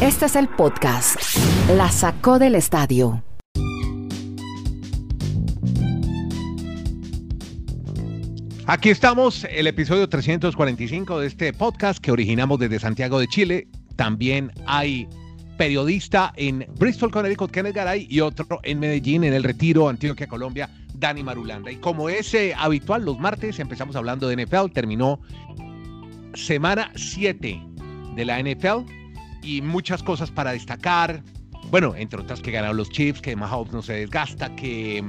Este es el podcast. La sacó del estadio. Aquí estamos, el episodio 345 de este podcast que originamos desde Santiago de Chile. También hay periodista en Bristol, Connecticut, Kenneth Garay, y otro en Medellín, en el Retiro, Antioquia, Colombia, Dani Marulanda. Y como es eh, habitual, los martes empezamos hablando de NFL, terminó semana 7 de la NFL y muchas cosas para destacar. Bueno, entre otras que ganaron los Chiefs, que Mahomes no se desgasta, que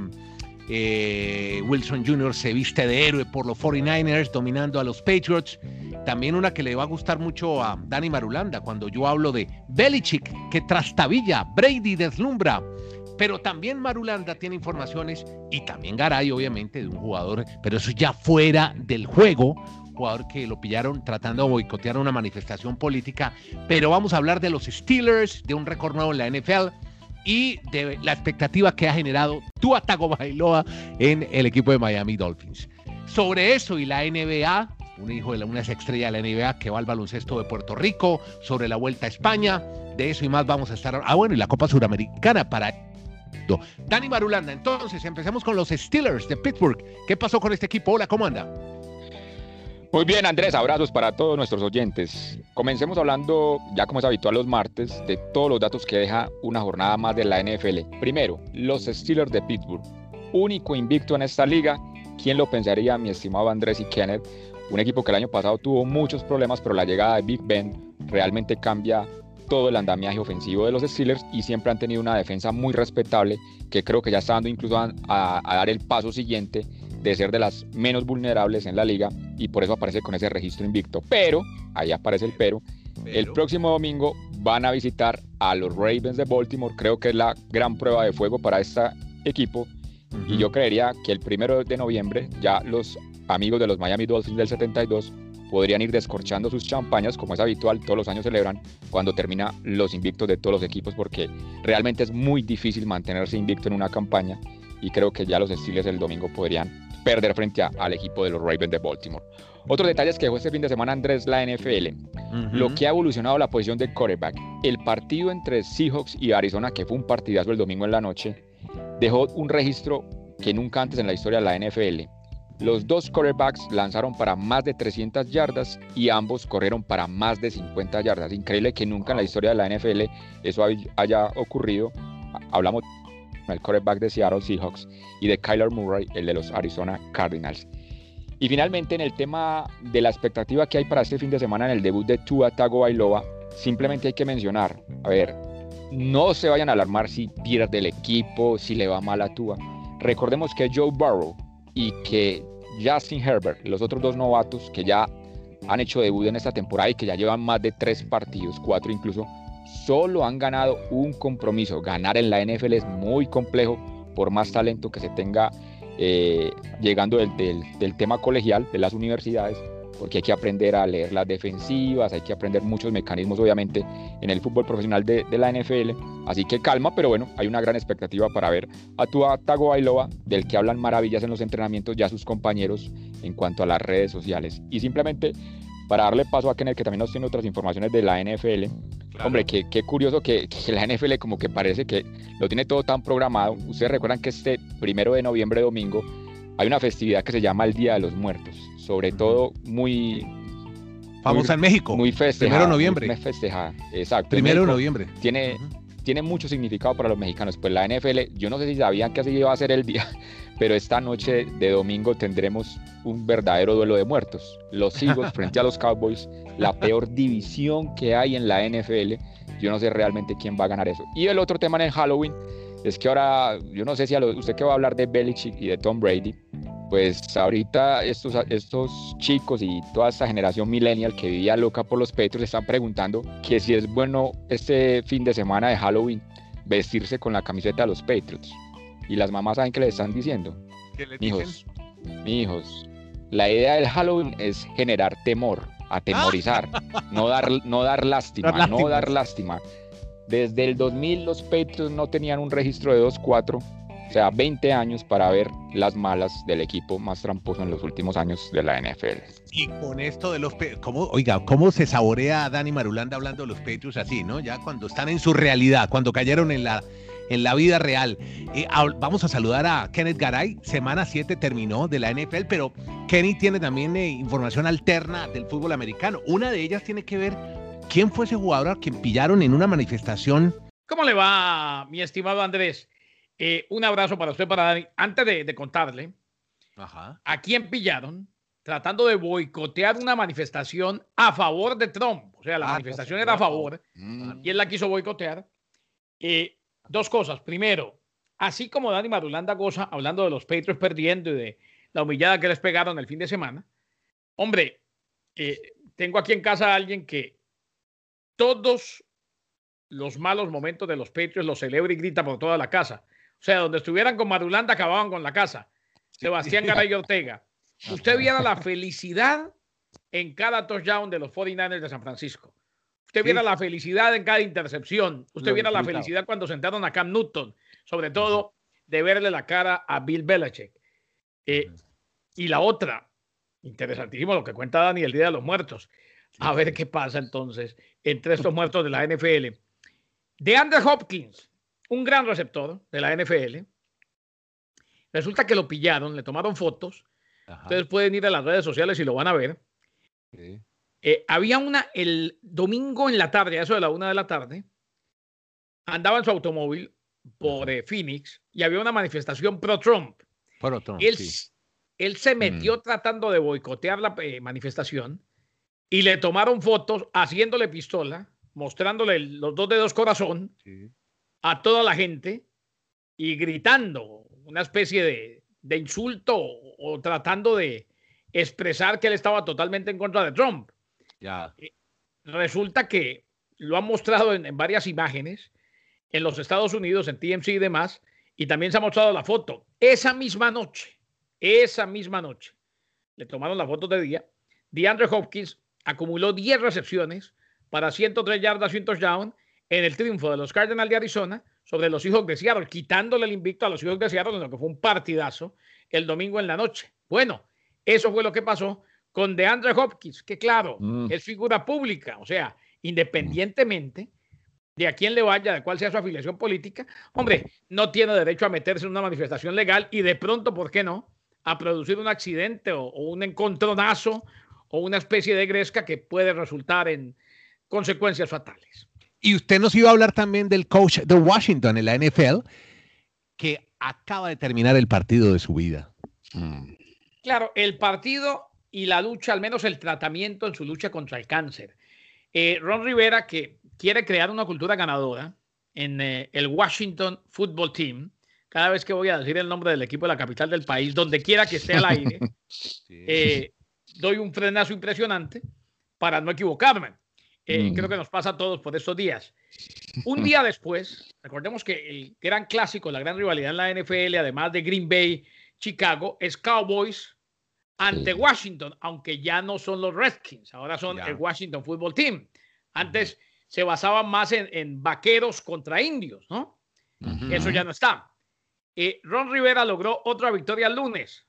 eh, Wilson Jr. se viste de héroe por los 49ers, dominando a los Patriots. También una que le va a gustar mucho a Dani Marulanda cuando yo hablo de Belichick, que trastabilla, Brady deslumbra. Pero también Marulanda tiene informaciones y también Garay, obviamente, de un jugador, pero eso ya fuera del juego, jugador que lo pillaron tratando de boicotear una manifestación política. Pero vamos a hablar de los Steelers, de un récord nuevo en la NFL y de la expectativa que ha generado Tua Tagovailoa en el equipo de Miami Dolphins. Sobre eso y la NBA, un hijo de la, una estrella de la NBA que va al baloncesto de Puerto Rico, sobre la Vuelta a España, de eso y más vamos a estar. Ah, bueno, y la Copa Suramericana para Dani Marulanda, entonces empecemos con los Steelers de Pittsburgh. ¿Qué pasó con este equipo? Hola, ¿cómo anda? Muy bien, Andrés, abrazos para todos nuestros oyentes. Comencemos hablando, ya como es habitual los martes, de todos los datos que deja una jornada más de la NFL. Primero, los Steelers de Pittsburgh, único invicto en esta liga. ¿Quién lo pensaría, mi estimado Andrés y Kenneth? Un equipo que el año pasado tuvo muchos problemas, pero la llegada de Big Ben realmente cambia todo el andamiaje ofensivo de los Steelers y siempre han tenido una defensa muy respetable que creo que ya está dando incluso a, a dar el paso siguiente de ser de las menos vulnerables en la liga y por eso aparece con ese registro invicto. Pero, ahí aparece el pero, el próximo domingo van a visitar a los Ravens de Baltimore, creo que es la gran prueba de fuego para este equipo. Y yo creería que el primero de noviembre ya los amigos de los Miami Dolphins del 72 podrían ir descorchando sus champañas, como es habitual, todos los años celebran cuando termina los invictos de todos los equipos, porque realmente es muy difícil mantenerse invicto en una campaña y creo que ya los estilos del domingo podrían perder frente al equipo de los Ravens de Baltimore. Otros detalles que dejó este fin de semana Andrés la NFL, lo que ha evolucionado la posición de quarterback. El partido entre Seahawks y Arizona, que fue un partidazo el domingo en la noche, dejó un registro que nunca antes en la historia de la NFL. Los dos quarterbacks lanzaron para más de 300 yardas y ambos corrieron para más de 50 yardas. Increíble que nunca en la historia de la NFL eso haya ocurrido. Hablamos el quarterback de Seattle Seahawks, y de Kyler Murray, el de los Arizona Cardinals. Y finalmente, en el tema de la expectativa que hay para este fin de semana en el debut de Tua Tagovailoa, simplemente hay que mencionar, a ver, no se vayan a alarmar si pierde el equipo, si le va mal a Tua. Recordemos que Joe Burrow y que Justin Herbert, los otros dos novatos que ya han hecho debut en esta temporada y que ya llevan más de tres partidos, cuatro incluso, solo han ganado un compromiso. Ganar en la NFL es muy complejo por más talento que se tenga eh, llegando del, tema colegial de las universidades, porque hay que aprender a leer las defensivas, hay que aprender muchos mecanismos obviamente en el fútbol profesional de, la NFL. Así que calma, pero bueno, hay una gran expectativa para ver a Tua Tagovailoa, del que hablan maravillas en los entrenamientos ya sus compañeros en cuanto a las redes sociales. Y simplemente para darle paso a Kenneth, que también nos tiene otras informaciones de la NFL, Hombre, qué, curioso que, la NFL como que parece que lo tiene todo tan programado. Ustedes recuerdan que este primero de noviembre, domingo, hay una festividad que se llama el Día de los Muertos. Sobre todo muy... Famosa en México. Muy festejada. Primero de noviembre. Muy festejada, exacto. Primero de noviembre. Tiene, tiene mucho significado para los mexicanos. Pues la NFL, yo no sé si sabían que así iba a ser el día, pero esta noche de domingo tendremos un verdadero duelo de muertos. Los Eagles frente a los Cowboys, la peor división que hay en la NFL. Yo no sé realmente quién va a ganar eso. Y el otro tema en el Halloween es que ahora, yo no sé si a usted que va a hablar de Belichick y de Tom Brady, pues ahorita estos, estos chicos y toda esta generación millennial que vivía loca por los Patriots están preguntando que si es bueno este fin de semana de Halloween vestirse con la camiseta de los Patriots. Y las mamás saben que le están diciendo. ¿Qué le hijos, hijos, la idea del Halloween es generar temor, atemorizar, no, dar, no dar lástima, no dar lástima. Desde el 2000 los Patriots no tenían un registro de 2-4 O sea, 20 años para ver las malas del equipo más tramposo en los últimos años de la NFL. Y con esto de los ¿cómo, oiga, ¿cómo se saborea a Dani Marulanda hablando de los Patriots así, ¿no? Ya cuando están en su realidad, cuando cayeron en la, en la vida real. Eh, vamos a saludar a Kenneth Garay. Semana 7 terminó de la NFL, pero Kenny tiene también eh, información alterna del fútbol americano. Una de ellas tiene que ver quién fue ese jugador a quien pillaron en una manifestación. ¿Cómo le va, mi estimado Andrés? Eh, un abrazo para usted, para Dani. Antes de, contarle, ¿a quién pillaron? Tratando de boicotear una manifestación a favor de Trump. O sea, la ah, manifestación era a favor mm. y él la quiso boicotear. Eh, dos cosas. Primero, así como Dani Marulanda goza hablando de los Patriots perdiendo y de la humillada que les pegaron el fin de semana, hombre, eh, tengo aquí en casa a alguien que todos los malos momentos de los Patriots los celebra y grita por toda la casa. O sea, donde estuvieran con Marulanda acababan con la casa. Sebastián Garay Ortega. Usted viera la felicidad en cada touchdown de los 49ers de San Francisco. Usted viera la felicidad en cada intercepción. Usted viera la felicidad cuando sentaron a Cam Newton. Sobre todo de verle la cara a Bill Belichick. Eh, y la otra, interesantísimo lo que cuenta Dani el Día de los Muertos. A ver qué pasa entonces entre estos muertos de la NFL. De Andrew Hopkins, un gran receptor de la NFL. Resulta que lo pillaron, le tomaron fotos. Ustedes pueden ir a las redes sociales y lo van a ver. Eh, había una el domingo en la tarde, a eso de la una de la tarde, andaba en su automóvil por eh, Phoenix y había una manifestación pro-Trump. él, él, se metió mm. tratando de boicotear la eh, manifestación y le tomaron fotos haciéndole pistola, mostrándole los dos dedos corazón a toda la gente y gritando una especie de, de insulto o, tratando de expresar que él estaba totalmente en contra de Trump. Eh, resulta que lo han mostrado en, varias imágenes en los Estados Unidos, en TMC y demás, y también se ha mostrado la foto. Esa misma noche, esa misma noche, le tomaron la foto de día. DeAndre Hopkins acumuló 10 recepciones para 103 yardas y un touchdown en el triunfo de los Cardinals de Arizona sobre los hijos de Seattle, quitándole el invicto a los hijos de Seattle, en lo que fue un partidazo el domingo en la noche. Bueno, eso fue lo que pasó con DeAndre Hopkins, que claro, mm. es figura pública, o sea, independientemente de a quién le vaya, de cuál sea su afiliación política, hombre, no tiene derecho a meterse en una manifestación legal y de pronto, ¿por qué no? A producir un accidente o un encontronazo o una especie de gresca que puede resultar en consecuencias fatales. Y usted nos iba a hablar también del coach de Washington en la NFL, que acaba de terminar el partido de su vida. Mm. Claro, el partido y la lucha, al menos el tratamiento en su lucha contra el cáncer. Eh, Ron Rivera, que quiere crear una cultura ganadora en eh, el Washington Football Team, cada vez que voy a decir el nombre del equipo de la capital del país, donde quiera que esté al aire, eh, doy un frenazo impresionante para no equivocarme. Eh, mm. Creo que nos pasa a todos por estos días. Un día después, recordemos que el gran clásico, la gran rivalidad en la NFL, además de Green Bay, Chicago, es Cowboys ante Washington, aunque ya no son los Redskins, ahora son el Washington Football Team. Antes se basaban más en, vaqueros contra indios, ¿no? Eso ya no está. Eh, Ron Rivera logró otra victoria el lunes,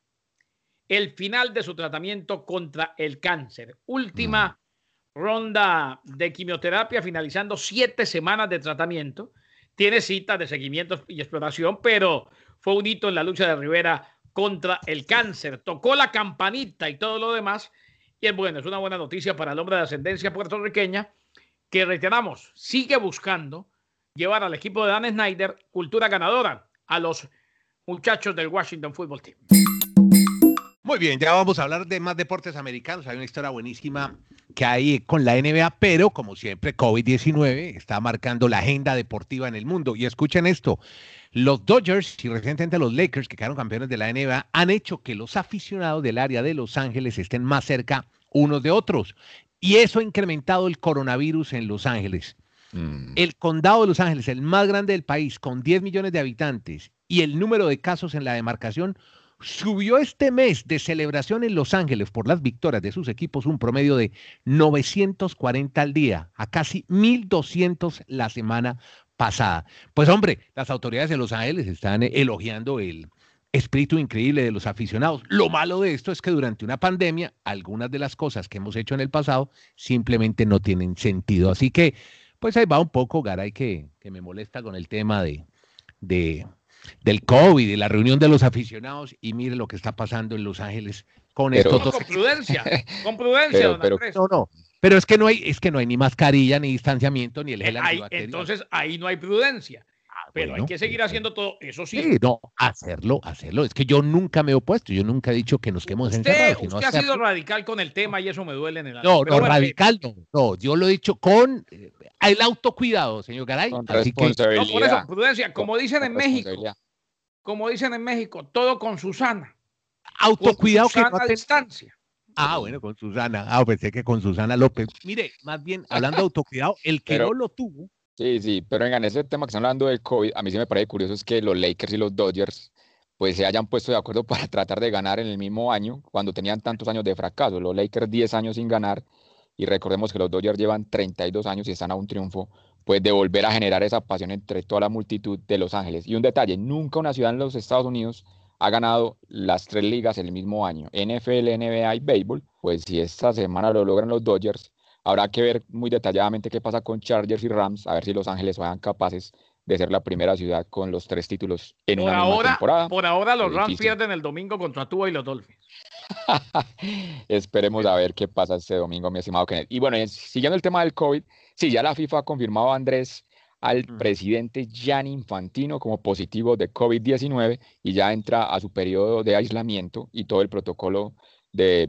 el final de su tratamiento contra el cáncer. Última ronda de quimioterapia, finalizando siete semanas de tratamiento. Tiene citas de seguimiento y exploración, pero fue un hito en la lucha de Rivera contra el cáncer. Tocó la campanita y todo lo demás. Y es bueno, es una buena noticia para el hombre de ascendencia puertorriqueña que reiteramos, sigue buscando llevar al equipo de Dan Snyder cultura ganadora a los muchachos del Washington Football Team. Muy bien, ya vamos a hablar de más deportes americanos. Hay una historia buenísima que hay con la NBA, pero como siempre, COVID-19 está marcando la agenda deportiva en el mundo. Y escuchen esto, los Dodgers y recientemente los Lakers, que quedaron campeones de la NBA, han hecho que los aficionados del área de Los Ángeles estén más cerca unos de otros. Y eso ha incrementado el coronavirus en Los Ángeles. Mm. El condado de Los Ángeles, el más grande del país, con 10 millones de habitantes, y el número de casos en la demarcación subió este mes de celebración en Los Ángeles por las victorias de sus equipos un promedio de 940 al día, a casi 1200 la semana pasada. Pues hombre, las autoridades de Los Ángeles están elogiando el espíritu increíble de los aficionados. Lo malo de esto es que durante una pandemia, algunas de las cosas que hemos hecho en el pasado simplemente no tienen sentido. Así que, pues ahí va un poco, Garay, que, que me molesta con el tema de, de, del COVID, de la reunión de los aficionados, y mire lo que está pasando en Los Ángeles con esto. Con prudencia, con prudencia, pero, No, no, pero es que no hay, es que no hay ni mascarilla, ni distanciamiento, ni el gel Entonces ahí no hay prudencia. Ah, pero hay que seguir haciendo todo, eso sí. No, hacerlo, hacerlo. Es que yo nunca me he opuesto, yo nunca he dicho que nos quedemos encerrados. Usted ha sido radical con el tema y eso me duele en el alma. No, no, radical no, no, yo lo he dicho con eh, el autocuidado, señor Garay. Con así que, no, por eso, prudencia, como dicen en México, como dicen en México, todo con Susana. Autocuidado con Susana que no a distancia. Ah, bueno, con Susana. Ah, pensé que con Susana López. Mire, más bien, hablando de autocuidado, el que no lo tuvo. Sí, sí, pero en ese tema que están hablando del COVID, a mí sí me parece curioso es que los Lakers y los Dodgers pues se hayan puesto de acuerdo para tratar de ganar en el mismo año, cuando tenían tantos años de fracaso. Los Lakers 10 años sin ganar, y recordemos que los Dodgers llevan 32 años y están a un triunfo, pues de volver a generar esa pasión entre toda la multitud de Los Ángeles. Y un detalle, nunca una ciudad en los Estados Unidos ha ganado las tres ligas el mismo año, NFL, NBA y béisbol, pues si esta semana lo logran los Dodgers, habrá que ver muy detalladamente qué pasa con Chargers y Rams, a ver si Los Ángeles sean capaces de ser la primera ciudad con los tres títulos en una ahora, temporada. Por ahora los Rams pierden el domingo contra Tua y los Dolphins. Esperemos a ver qué pasa este domingo, mi estimado Kenneth. Y bueno, siguiendo el tema del COVID, sí, ya la FIFA ha confirmado a Andrés al presidente Gianni Infantino como positivo de COVID-19 y ya entra a su periodo de aislamiento y todo el protocolo de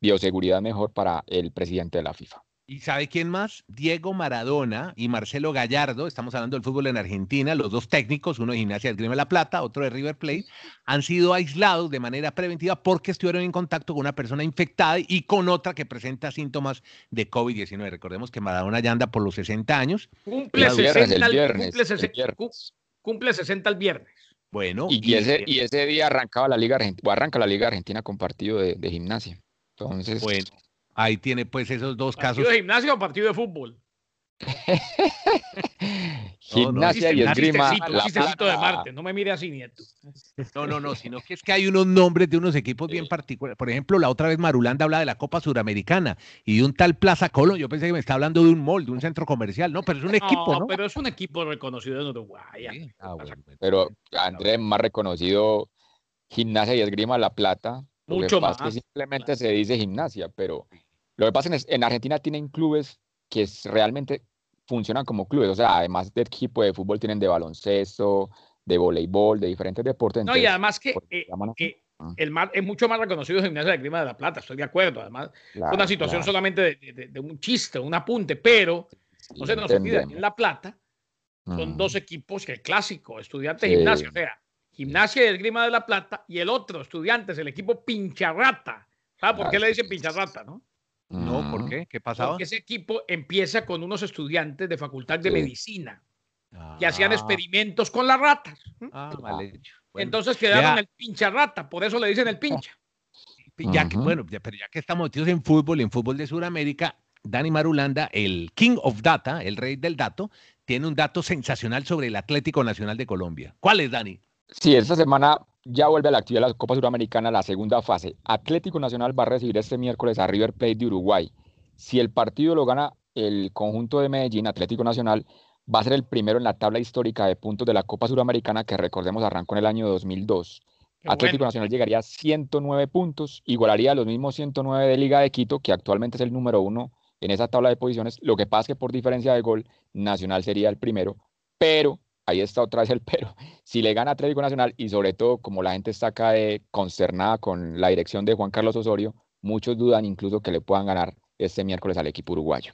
bioseguridad mejor para el presidente de la FIFA. ¿Y sabe quién más? Diego Maradona y Marcelo Gallardo, estamos hablando del fútbol en Argentina, los dos técnicos, uno de Gimnasia del Grima de la Plata, otro de River Plate, han sido aislados de manera preventiva porque estuvieron en contacto con una persona infectada y con otra que presenta síntomas de COVID-19. Recordemos que Maradona ya anda por los 60 años. Cumple 60 el viernes, cumple, 60, el viernes. Bueno. Y, ese, y ese día arrancaba la Liga Argentina, o arranca la Liga Argentina con partido de, de gimnasia. Entonces. Bueno. Ahí tiene pues esos dos casos. ¿Partido de gimnasio o partido de fútbol? Gimnasia y esgrima. Chistecito de Marte, no me mire así, nieto. No, no, no, sino que es que hay unos nombres de unos equipos bien particulares. Por ejemplo, la otra vez Marulanda habla de la Copa Suramericana y de un tal Plaza Colón. Yo pensé que me está hablando de un mall, de un centro comercial. No, pero es un equipo, ¿no? pero es un equipo reconocido en Uruguay. Ah, pero Andrés, más reconocido Gimnasia y Esgrima La Plata. Mucho más. Que simplemente se dice gimnasia, pero lo que pasa es que en Argentina tienen clubes que realmente funcionan como clubes, o sea, además de equipo de fútbol tienen de baloncesto, de voleibol, de diferentes deportes. no, y además que, eh, ah. el es mucho más reconocido el gimnasio de Clima de la Plata, estoy de acuerdo. Además, es una situación solamente de, un chiste, un apunte, pero no se nos olvida en La Plata son dos equipos, el clásico, estudiante gimnasio, o sea, gimnasia y el Grima de la Plata, y el otro, estudiantes, el equipo Pincharrata. ¿Sabes por qué le dicen Pincharrata, no? No, ¿por qué? ¿Qué pasaba? Porque ese equipo empieza con unos estudiantes de facultad de medicina que hacían ah. experimentos con las ratas. Ah. Entonces quedaron el pincha rata, por eso le dicen el pincha. Ya que, bueno, pero ya que estamos metidos en fútbol, en fútbol de Sudamérica, Dani Marulanda, el King of Data, el rey del dato, tiene un dato sensacional sobre el Atlético Nacional de Colombia. ¿Cuál es, Dani? Sí, esta semana ya vuelve a la actividad de la Copa Suramericana, la segunda fase. Atlético Nacional va a recibir este miércoles a River Plate de Uruguay. Si el partido lo gana el conjunto de Medellín, Atlético Nacional, va a ser el primero en la tabla histórica de puntos de la Copa Suramericana que recordemos arrancó en el año 2002. Atlético Nacional llegaría a 109 puntos, igualaría a los mismos 109 de Liga de Quito, que actualmente es el número uno en esa tabla de posiciones. Lo que pasa es que por diferencia de gol, Nacional sería el primero, pero ahí está otra vez el pero. Si le gana Atlético Nacional y sobre todo como la gente está acá de consternada con la dirección de Juan Carlos Osorio, muchos dudan incluso que le puedan ganar este miércoles al equipo uruguayo.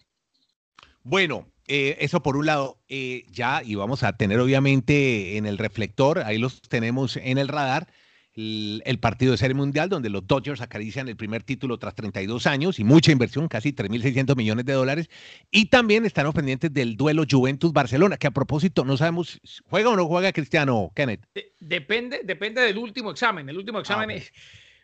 Bueno, eh, eso por un lado, eh, ya, y vamos a tener obviamente en el reflector, ahí los tenemos en el radar, el, partido de Serie Mundial, donde los Dodgers acarician el primer título tras 32 años y mucha inversión, casi 3.600 millones de dólares. Y también están pendientes del duelo Juventus-Barcelona, que a propósito, no sabemos, ¿juega o no juega Cristiano, Kenneth? depende, depende del último examen. El último ah, examen es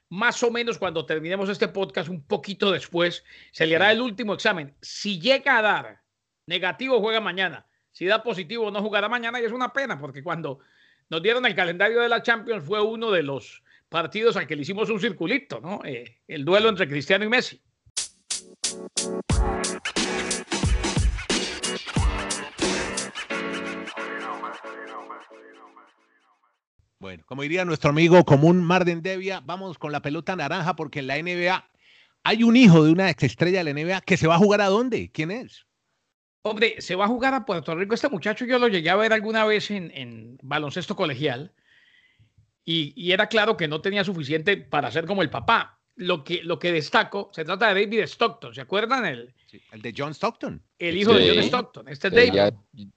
más o menos cuando terminemos este podcast, un poquito después, se le hará el último examen. Si llega a dar negativo, juega mañana. si da positivo no jugará mañana y es una pena porque cuando nos dieron el calendario de la Champions fue uno de los partidos al que le hicimos un circulito, ¿no? Eh, el duelo entre Cristiano y Messi. Bueno, como diría nuestro amigo común Marden Devia, vamos con la pelota naranja porque en la NBA hay un hijo de una exestrella de la NBA que se va a jugar a dónde? ¿Quién es? Hombre, se va a jugar a Puerto Rico. Este muchacho yo lo llegué a ver alguna vez en, baloncesto colegial y, era claro que no tenía suficiente para ser como el papá. Lo que, lo que destaco, se trata de David Stockton. ¿Se acuerdan? El, el de John Stockton. El hijo de John Stockton. Este es David.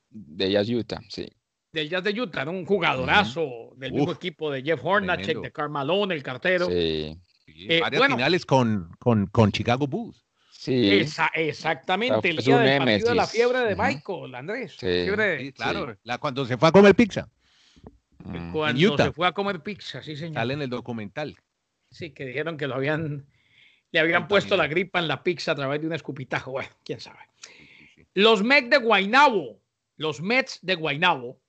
de Jazz Utah, sí. Del Jazz de Utah, un jugadorazo del mismo equipo de Jeff Hornacek, de Carmalone, el cartero. Sí. Eh, varias finales con, con, con Chicago Bulls. Sí. exactamente, el día del partido de la fiebre de Michael, Andrés. Sí, claro, La, cuando se fue a comer pizza. Cuando se fue a comer pizza, sí, señor. Sale en el documental. Sí, que dijeron que lo habían, le habían puesto la gripa en la pizza a través de un escupitajo. Bueno, quién sabe. Los Mets de Guaynabo, los Mets de Guaynabo,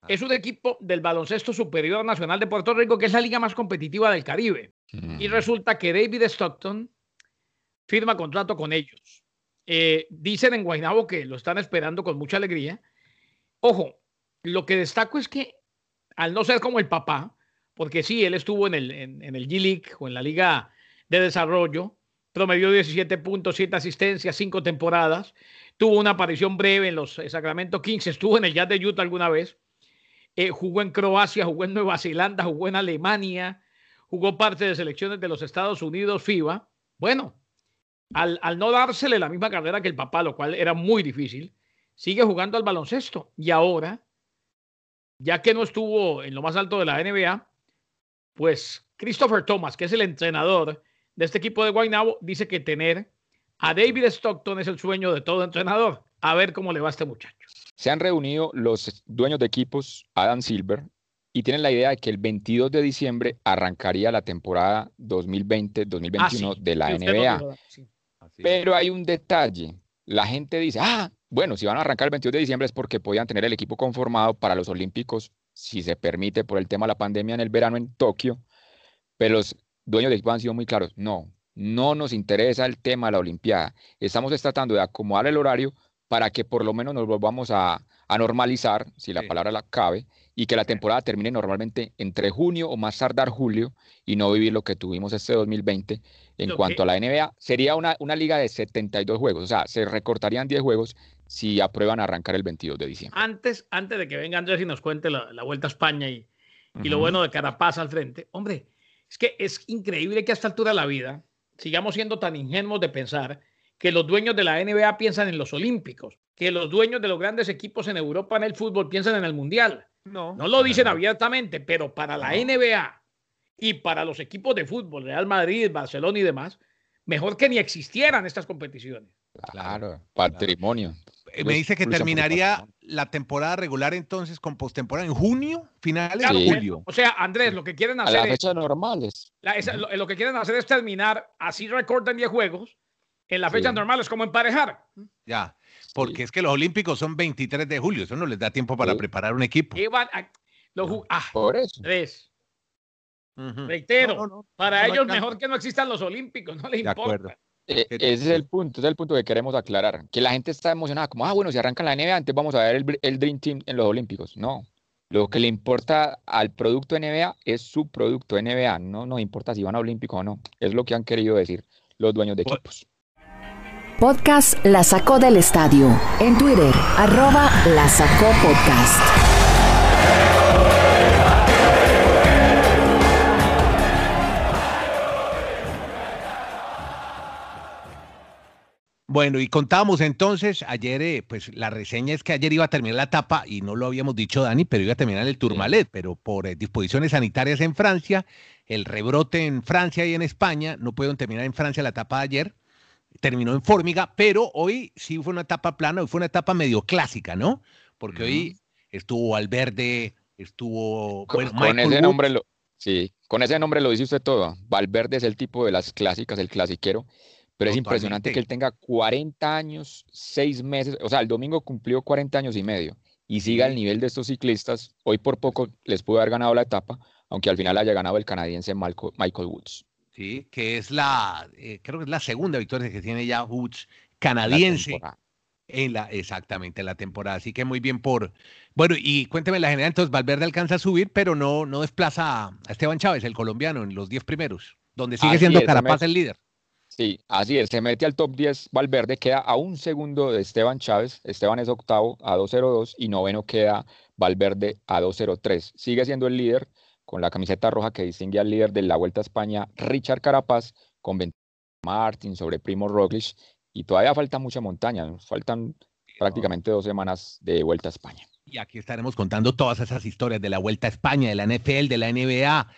ah. es un equipo del baloncesto superior nacional de Puerto Rico, que es la liga más competitiva del Caribe. Y resulta que David Stockton firma contrato con ellos. Eh, dicen en Guaynabo que lo están esperando con mucha alegría. Ojo, lo que destaco es que al no ser como el papá, porque sí, él estuvo en el, en, el G-League o en la Liga de Desarrollo, promedió 17 puntos, 7 asistencias, 5 temporadas, tuvo una aparición breve en los Sacramento Kings, estuvo en el Jazz de Utah alguna vez, eh, jugó en Croacia, jugó en Nueva Zelanda, jugó en Alemania, jugó parte de selecciones de los Estados Unidos, FIBA. Bueno, al, no dársele la misma carrera que el papá, lo cual era muy difícil, sigue jugando al baloncesto. Y ahora, ya que no estuvo en lo más alto de la NBA, pues Christopher Thomas, que es el entrenador de este equipo de Guaynabo, dice que tener a David Stockton es el sueño de todo entrenador. A ver cómo le va a este muchacho. Se han reunido los dueños de equipos, Adam Silver, y tienen la idea de que el 22 de diciembre arrancaría la temporada 2020-2021 ah, de la NBA. Pero hay un detalle. La gente dice, ah, bueno, si van a arrancar el 22 de diciembre es porque podían tener el equipo conformado para los Olímpicos, si se permite, por el tema de la pandemia en el verano en Tokio. Pero los dueños de equipo han sido muy claros. No, no nos interesa el tema de la Olimpiada. Estamos tratando de acomodar el horario para que por lo menos nos volvamos a, normalizar, si la palabra la cabe, y que la temporada termine normalmente entre junio o más tardar julio y no vivir lo que tuvimos este 2020 en cuanto a la NBA. Sería una, una liga de 72 juegos, o sea, se recortarían 10 juegos si aprueban arrancar el 22 de diciembre. Antes, antes de que venga Andrés y nos cuente la, Vuelta a España y, y lo bueno de Carapaz al frente, hombre, es que es increíble que a esta altura de la vida sigamos siendo tan ingenuos de pensar que los dueños de la NBA piensan en los Olímpicos, que los dueños de los grandes equipos en Europa en el fútbol piensan en el Mundial. No, no lo dicen abiertamente, pero para la NBA y para los equipos de fútbol, Real Madrid, Barcelona y demás, mejor que ni existieran estas competiciones. Claro, patrimonio. Eh, me dice que terminaría la temporada regular entonces con postemporada en junio, finales de julio. O sea, Andrés, lo que quieren hacer. A las fechas normales. lo, que quieren hacer es terminar, así recortan 10 juegos, en las fechas normales, como emparejar. Ya, porque es que los Olímpicos son 23 de julio, eso no les da tiempo para preparar un equipo. ah, Por eso. Reitero, para ellos mejor que no existan los Olímpicos, no les importa. Eh, ese es el punto, ese es el punto que queremos aclarar. Que la gente está emocionada, como, ah, bueno, si arranca la NBA, antes vamos a ver el, el, Dream Team en los Olímpicos. No. Lo que le importa al producto NBA es su producto NBA. No nos importa si van a Olímpicos o no. Es lo que han querido decir los dueños de equipos. Podcast La Sacó del Estadio. En Twitter, arroba La Sacó Podcast. Bueno, y contamos entonces, ayer, eh, pues la reseña es que ayer iba a terminar la etapa, y no lo habíamos dicho, Dani, pero iba a terminar el Tourmalet, pero por eh, disposiciones sanitarias en Francia, el rebrote en Francia y en España, no pudieron terminar en Francia la etapa de ayer, terminó en Fórmiga, pero hoy sí fue una etapa plana, hoy fue una etapa medio clásica, ¿no? Porque hoy estuvo Valverde, estuvo... Con, ese nombre lo, sí, con ese nombre lo dice usted todo. Valverde es el tipo de las clásicas, el clasiquero Pero es impresionante que él tenga 40 años, 6 meses, o sea, el domingo cumplió 40 años y medio y siga al nivel de estos ciclistas. Hoy por poco les pudo haber ganado la etapa, aunque al final haya ganado el canadiense Michael Woods. Sí, que es la, eh, creo que es la segunda victoria que tiene ya Woods canadiense. En la, exactamente, en la temporada. Así que muy bien por. Bueno, y cuénteme la general, entonces Valverde alcanza a subir, pero no, no desplaza a Esteban Chávez, el colombiano, en los 10 primeros, donde sigue siendo Carapaz el líder. Sí, así es, se mete al top 10 Valverde, queda a un segundo de Esteban Chávez, Esteban es octavo a 2.02 y noveno queda Valverde a 2.03. Sigue siendo el líder con la camiseta roja que distingue al líder de la Vuelta a España, Richard Carapaz, con 20 Martin sobre Primo Roglic y todavía falta mucha montaña, faltan prácticamente dos semanas de Vuelta a España. Y aquí estaremos contando todas esas historias de la Vuelta a España, de la NFL, de la NBA,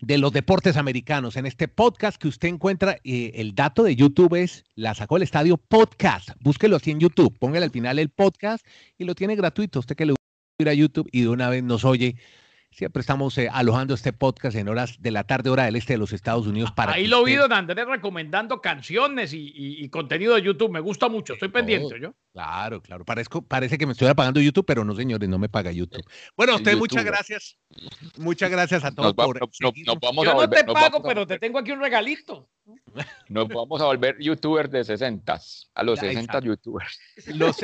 de los deportes americanos. En este podcast que usted encuentra, eh, el dato de YouTube es, la sacó el estadio podcast. Búsquelo así en YouTube, póngale al final el podcast y lo tiene gratuito. Usted que le ir a YouTube y de una vez nos oye Siempre estamos eh, alojando este podcast en horas de la tarde, hora del este de los Estados Unidos. Para Ahí lo vi, don Andrés, recomendando canciones y, contenido de YouTube. Me gusta mucho, estoy pendiente yo. Claro, claro. Parezco, parece que me estoy pagando YouTube, pero no, señores, no me paga YouTube. Bueno, a usted muchas gracias. Muchas gracias a todos por. yo no te pago, pero te tengo aquí un regalito. Nos vamos a volver youtubers de 60, a los 60 youtubers.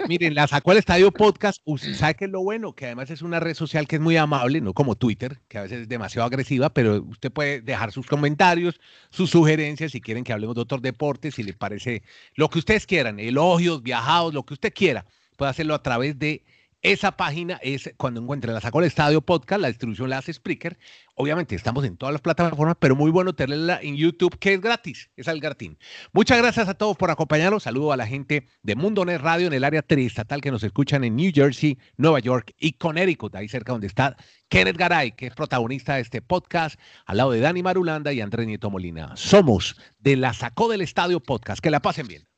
miren, la sacó al Estadio Podcast. Usted sabe que es lo bueno, que además es una red social que es muy amable, no como Twitter, que a veces es demasiado agresiva, pero usted puede dejar sus comentarios, sus sugerencias, si quieren que hablemos de otros deportes, si les parece lo que ustedes quieran, elogios, viajados, lo que usted quiera, puede hacerlo a través de esa página es cuando encuentre la Sacó el Estadio Podcast, la distribución la hace Spreaker. Obviamente estamos en todas las plataformas, pero muy bueno tenerla en YouTube, que es gratis, es Algartín. Muchas gracias a todos por acompañarnos. Saludo a la gente de Mundo Net Radio en el área triestatal que nos escuchan en New Jersey, Nueva York y Connecticut, ahí cerca donde está Kenneth Garay, que es protagonista de este podcast, al lado de Dani Marulanda y Andrés Nieto Molina. Somos de la Sacó del Estadio Podcast. Que la pasen bien.